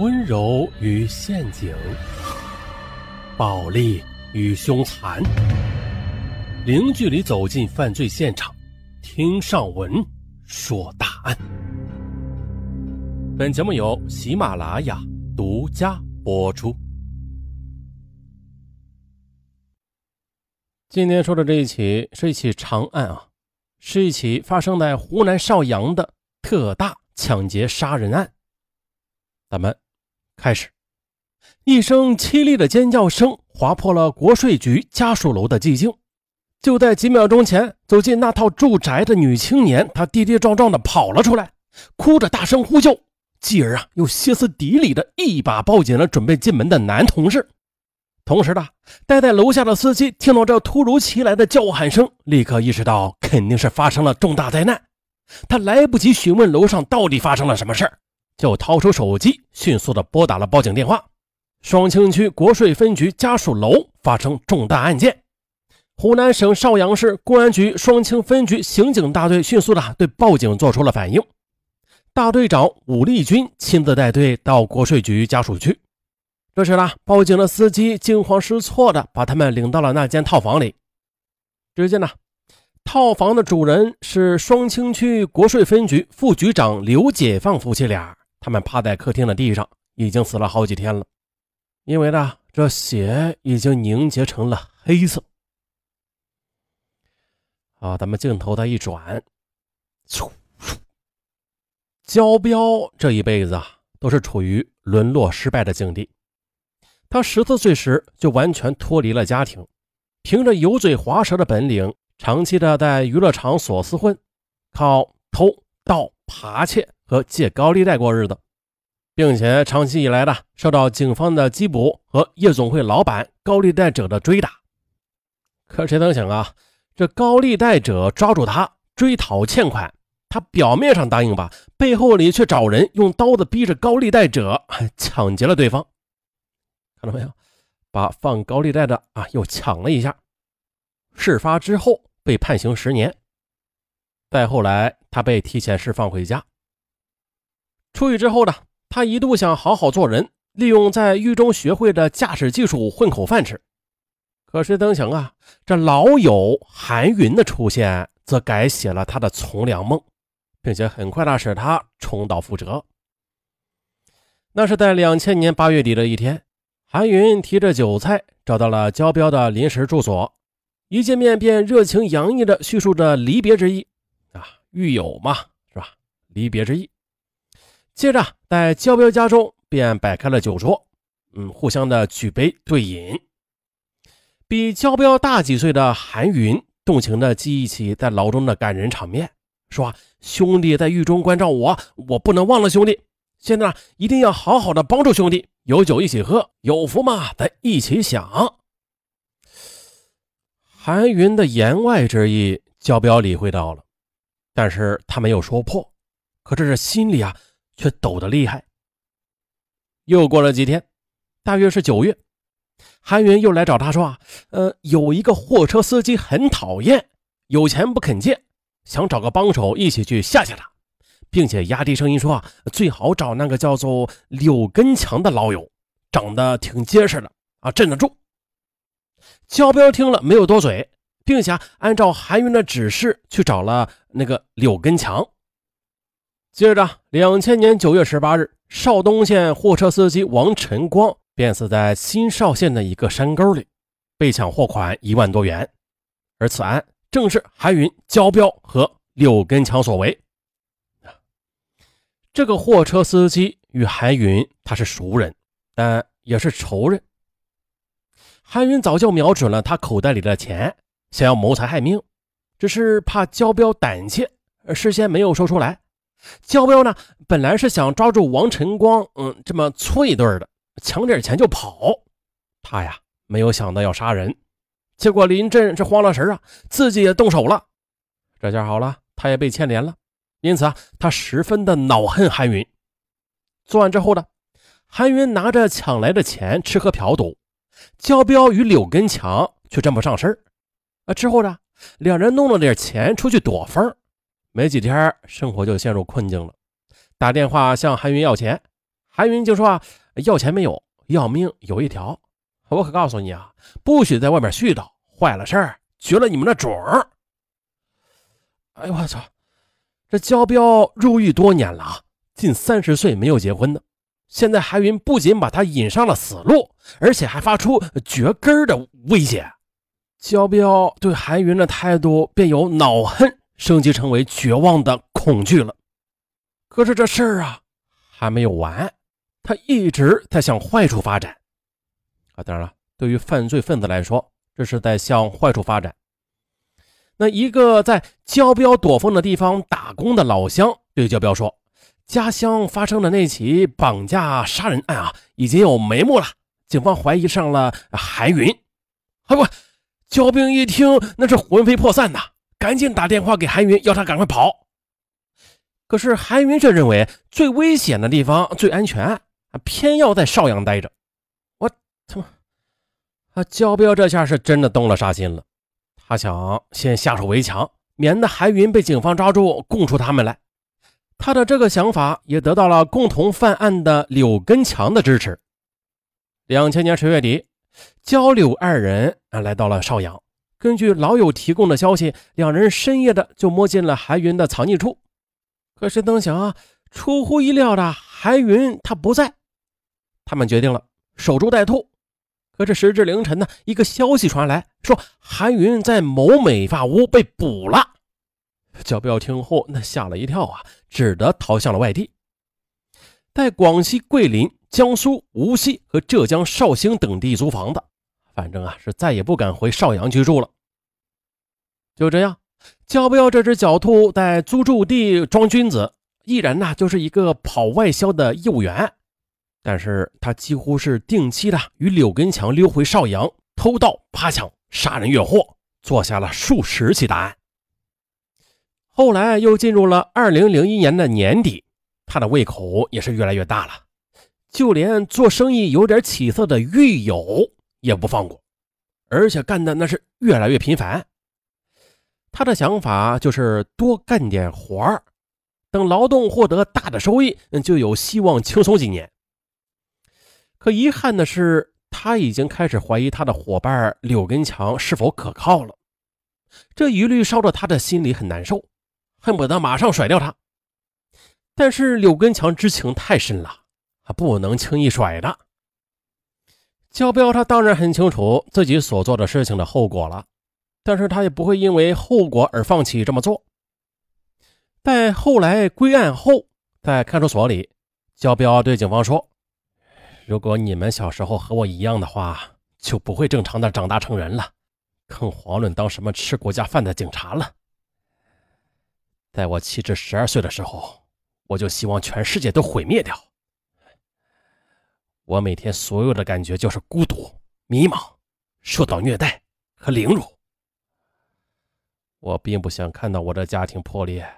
温柔与陷阱，暴力与凶残，零距离走进犯罪现场，听上文说大案。本节目由喜马拉雅独家播出。今天说的这一起是一起长案啊，是一起发生在湖南邵阳的特大抢劫杀人案。咱们。开始，一声凄厉的尖叫声划破了国税局家属楼的寂静。就在几秒钟前，走进那套住宅的女青年，她跌跌撞撞的跑了出来，哭着大声呼救，继而啊，又歇斯底里的一把抱紧了准备进门的男同事。同时呢，待在楼下的司机听到这突如其来的叫喊声，立刻意识到肯定是发生了重大灾难。他来不及询问楼上到底发生了什么事儿。就掏出手机，迅速的拨打了报警电话。双清区国税分局家属楼发生重大案件，湖南省邵阳市公安局双清分局刑警大队迅速的对报警做出了反应。大队长武立军亲自带队到国税局家属区。这时呢，报警的司机惊慌失措的把他们领到了那间套房里。只见呢，套房的主人是双清区国税分局副局长刘解放夫妻俩。他们趴在客厅的地上，已经死了好几天了，因为呢，这血已经凝结成了黑色。啊，咱们镜头再一转，嗖嗖，焦彪这一辈子啊，都是处于沦落失败的境地。他十四岁时就完全脱离了家庭，凭着油嘴滑舌的本领，长期的在娱乐场所厮混，靠偷盗、扒窃。和借高利贷过日子，并且长期以来的受到警方的缉捕和夜总会老板高利贷者的追打。可谁能想啊，这高利贷者抓住他追讨欠款，他表面上答应吧，背后里却找人用刀子逼着高利贷者抢劫了对方。看到没有，把放高利贷的啊又抢了一下。事发之后被判刑十年，再后来他被提前释放回家。出狱之后呢，他一度想好好做人，利用在狱中学会的驾驶技术混口饭吃。可谁曾想啊，这老友韩云的出现，则改写了他的从良梦，并且很快的使他重蹈覆辙。那是在两千年八月底的一天，韩云提着酒菜找到了焦彪的临时住所，一见面便热情洋溢地叙述着离别之意。啊，狱友嘛，是吧？离别之意。接着，在焦彪家中便摆开了酒桌，嗯，互相的举杯对饮。比焦彪大几岁的韩云动情的记忆起在牢中的感人场面，说：“兄弟在狱中关照我，我不能忘了兄弟。现在，一定要好好的帮助兄弟，有酒一起喝，有福嘛，咱一起享。”韩云的言外之意，焦彪理会到了，但是他没有说破，可这是心里啊。却抖得厉害。又过了几天，大约是九月，韩云又来找他说：“啊，呃，有一个货车司机很讨厌，有钱不肯借，想找个帮手一起去吓吓他，并且压低声音说：啊，最好找那个叫做柳根强的老友，长得挺结实的啊，镇得住。”焦彪听了没有多嘴，并且按照韩云的指示去找了那个柳根强。接着，两千年九月十八日，邵东县货车司机王晨光便死在新邵县的一个山沟里，被抢货款一万多元。而此案正是韩云、焦彪和柳根强所为。这个货车司机与韩云他是熟人，但也是仇人。韩云早就瞄准了他口袋里的钱，想要谋财害命，只是怕焦彪胆怯，事先没有说出来。焦彪呢，本来是想抓住王晨光，嗯，这么搓一顿的，抢点钱就跑。他呀，没有想到要杀人，结果临阵是慌了神啊，自己也动手了。这下好了，他也被牵连了。因此啊，他十分的恼恨韩云。作案之后呢，韩云拿着抢来的钱吃喝嫖赌，焦彪与柳根强却沾不上身啊，之后呢，两人弄了点钱出去躲风。没几天，生活就陷入困境了。打电话向韩云要钱，韩云就说啊，要钱没有，要命有一条。我可告诉你啊，不许在外面絮叨，坏了事儿，绝了你们的种。哎呦我操！这焦彪入狱多年了，近三十岁没有结婚呢。现在韩云不仅把他引上了死路，而且还发出绝根的威胁。焦彪对韩云的态度便由恼恨升级成为绝望的恐惧了。可是这事儿啊还没有完，他一直在向坏处发展。啊，当然了，对于犯罪分子来说，这是在向坏处发展。那一个在焦彪躲风的地方打工的老乡对焦彪说：“家乡发生的那起绑架杀人案啊，已经有眉目了，警方怀疑上了韩云。”啊不，焦兵一听那是魂飞魄散呐，赶紧打电话给韩云，要他赶快跑。可是韩云却认为最危险的地方最安全，偏要在邵阳待着。我他妈！啊，焦彪这下是真的动了杀心了。他想先下手为强，免得韩云被警方抓住，供出他们来。他的这个想法也得到了共同犯案的柳根强的支持。两千年十月底，焦柳二人啊来到了邵阳。根据老友提供的消息，两人深夜的就摸进了韩云的藏匿处。可是等想啊，出乎意料的，韩云他不在。他们决定了守株待兔。可是时至凌晨呢，一个消息传来，说韩云在某美发屋被捕了。焦彪听后，那吓了一跳啊，只得逃向了外地，在广西桂林、江苏无锡和浙江绍兴等地租房子，反正啊是再也不敢回邵阳居住了。就这样，焦彪这只狡兔在租住地装君子，依然呢就是一个跑外销的业务员。但是他几乎是定期的与柳根强溜回邵阳，偷盗、扒抢、杀人越货，做下了数十起大案。后来又进入了二零零一年的年底，他的胃口也是越来越大了，就连做生意有点起色的狱友也不放过，而且干的那是越来越频繁。他的想法就是多干点活儿，等劳动获得大的收益，就有希望轻松几年。可遗憾的是，他已经开始怀疑他的伙伴柳根强是否可靠了。这疑虑烧得他的心里很难受，恨不得马上甩掉他。但是柳根强之情太深了，他不能轻易甩的。焦彪他当然很清楚自己所做的事情的后果了，但是他也不会因为后果而放弃这么做。在后来归案后，在看守所里，焦彪对警方说。如果你们小时候和我一样的话，就不会正常的长大成人了，更遑论当什么吃国家饭的警察了。在我七至十二岁的时候，我就希望全世界都毁灭掉。我每天所有的感觉就是孤独、迷茫、受到虐待和凌辱。我并不想看到我的家庭破裂，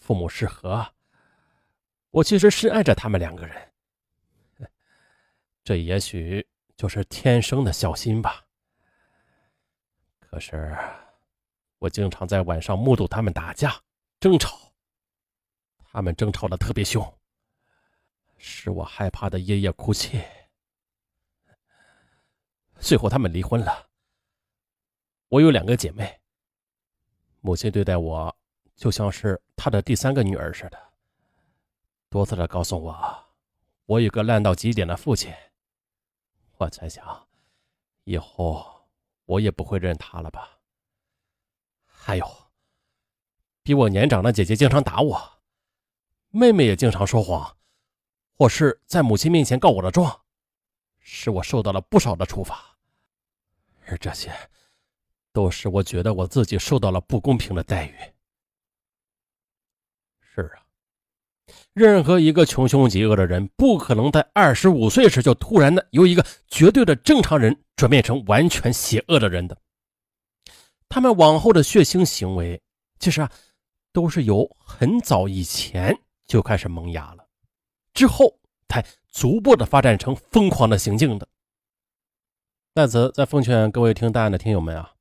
父母失和。我其实深爱着他们两个人。这也许就是天生的孝心吧。可是，我经常在晚上目睹他们打架、争吵，他们争吵的特别凶，使我害怕的夜夜哭泣。最后，他们离婚了。我有两个姐妹，母亲对待我就像是她的第三个女儿似的，多次的告诉我，我有个烂到极点的父亲。我在想，以后我也不会认他了吧？还有，比我年长的姐姐经常打我，妹妹也经常说谎，或是在母亲面前告我的状，使我受到了不少的处罚。而这些，都是我觉得我自己受到了不公平的待遇。是啊。任何一个穷凶极恶的人，不可能在二十五岁时就突然的由一个绝对的正常人转变成完全邪恶的人的。他们往后的血腥行为，其实啊，都是由很早以前就开始萌芽了，之后才逐步的发展成疯狂的行径的。在此，再奉劝各位听大案的听友们啊，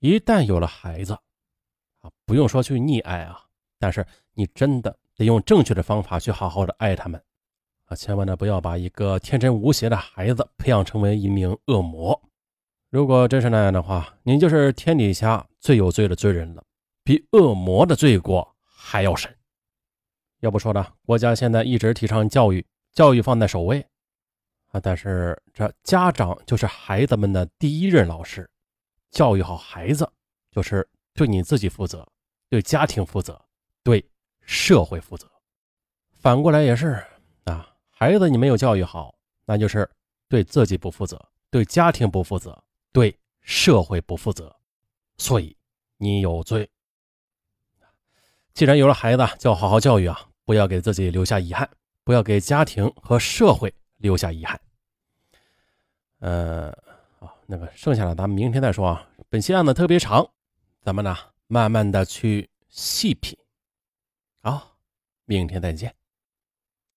一旦有了孩子啊，不用说去溺爱啊，但是你真的。得用正确的方法去好好的爱他们，啊，千万呢不要把一个天真无邪的孩子培养成为一名恶魔。如果真是那样的话，您就是天底下最有罪的罪人了，比恶魔的罪过还要深。要不说呢，国家现在一直提倡教育，教育放在首位啊，但是这家长就是孩子们的第一任老师，教育好孩子就是对你自己负责，对家庭负责，对社会负责。反过来也是啊。孩子，你没有教育好，那就是对自己不负责，对家庭不负责，对社会不负责，所以你有罪。既然有了孩子，就要好好教育啊，不要给自己留下遗憾，不要给家庭和社会留下遗憾。呃，啊，那个剩下的咱们明天再说啊。本期案子特别长，咱们呢慢慢的去细品。好，明天再见。